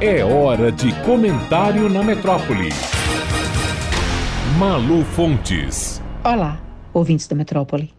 É hora de comentário na metrópole. Malu Fontes. Olá, ouvintes da metrópole.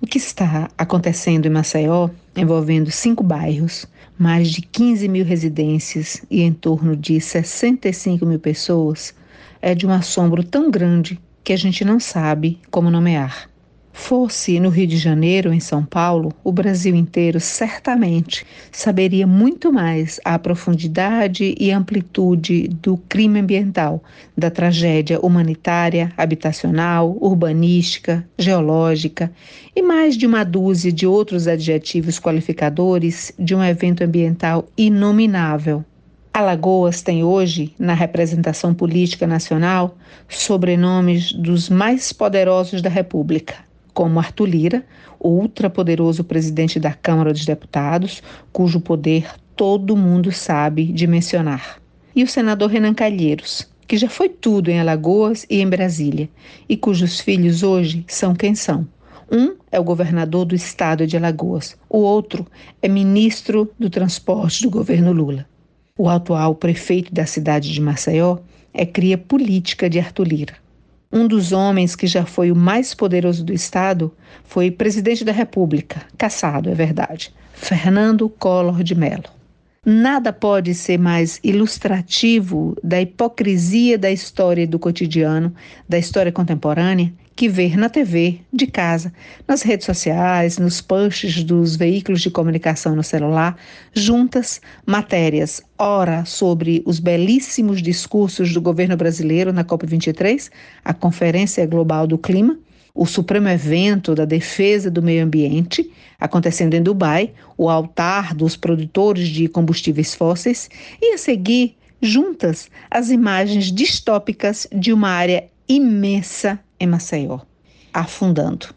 O que está acontecendo em Maceió, envolvendo cinco bairros, mais de 15 mil residências e em torno de 65 mil pessoas, é de um assombro tão grande que a gente não sabe como nomear. Fosse no Rio de Janeiro em São Paulo, o Brasil inteiro certamente saberia muito mais a profundidade e amplitude do crime ambiental, da tragédia humanitária, habitacional, urbanística, geológica e mais de uma dúzia de outros adjetivos qualificadores de um evento ambiental inominável. Alagoas tem hoje, na representação política nacional, sobrenomes dos mais poderosos da República como Arthur Lira, ultrapoderoso presidente da Câmara dos Deputados, cujo poder todo mundo sabe dimensionar. E o senador Renan Calheiros, que já foi tudo em Alagoas e em Brasília, e cujos filhos hoje são quem são. Um é o governador do estado de Alagoas, o outro é ministro do transporte do governo Lula. O atual prefeito da cidade de Maceió é cria política de Arthur Lira. Um dos homens que já foi o mais poderoso do Estado foi presidente da República, caçado, é verdade, Fernando Collor de Mello. Nada pode ser mais ilustrativo da hipocrisia da história do cotidiano, da história contemporânea, que ver na TV, de casa, nas redes sociais, nos posts dos veículos de comunicação no celular, juntas matérias, ora sobre os belíssimos discursos do governo brasileiro na COP23, a Conferência Global do Clima, o supremo evento da defesa do meio ambiente, acontecendo em Dubai, o altar dos produtores de combustíveis fósseis, e a seguir, juntas, as imagens distópicas de uma área imensa em Maceió, afundando.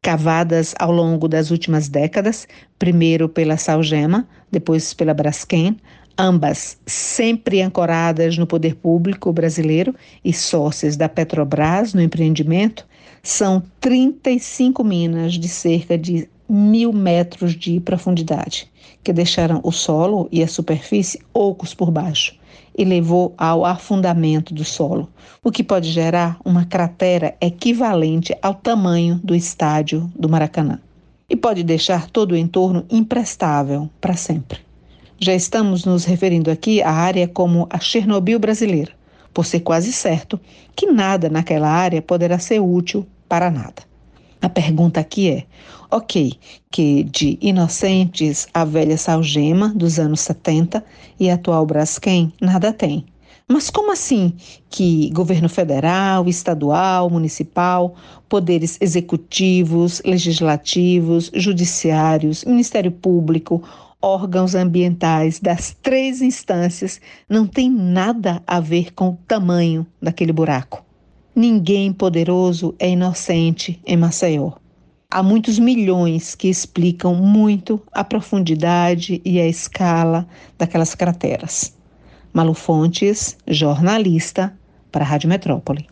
Cavadas ao longo das últimas décadas, primeiro pela Salgema, depois pela Braskem, ambas sempre ancoradas no poder público brasileiro e sócias da Petrobras no empreendimento, são 35 minas de cerca de mil metros de profundidade, que deixaram o solo e a superfície ocos por baixo e levou ao afundamento do solo, o que pode gerar uma cratera equivalente ao tamanho do estádio do Maracanã. E pode deixar todo o entorno imprestável para sempre. Já estamos nos referindo aqui à área como a Chernobyl brasileira, por ser quase certo que nada naquela área poderá ser útil para nada. A pergunta aqui é: ok, que de Inocentes a velha Salgema dos anos 70 e atual Braskem nada tem. Mas como assim que governo federal, estadual, municipal, poderes executivos, legislativos, judiciários, Ministério Público, órgãos ambientais das três instâncias não tem nada a ver com o tamanho daquele buraco? Ninguém poderoso é inocente em Maceió. Há muitos milhões que explicam muito a profundidade e a escala daquelas crateras. Malu Fontes, jornalista, para a Rádio Metrópole.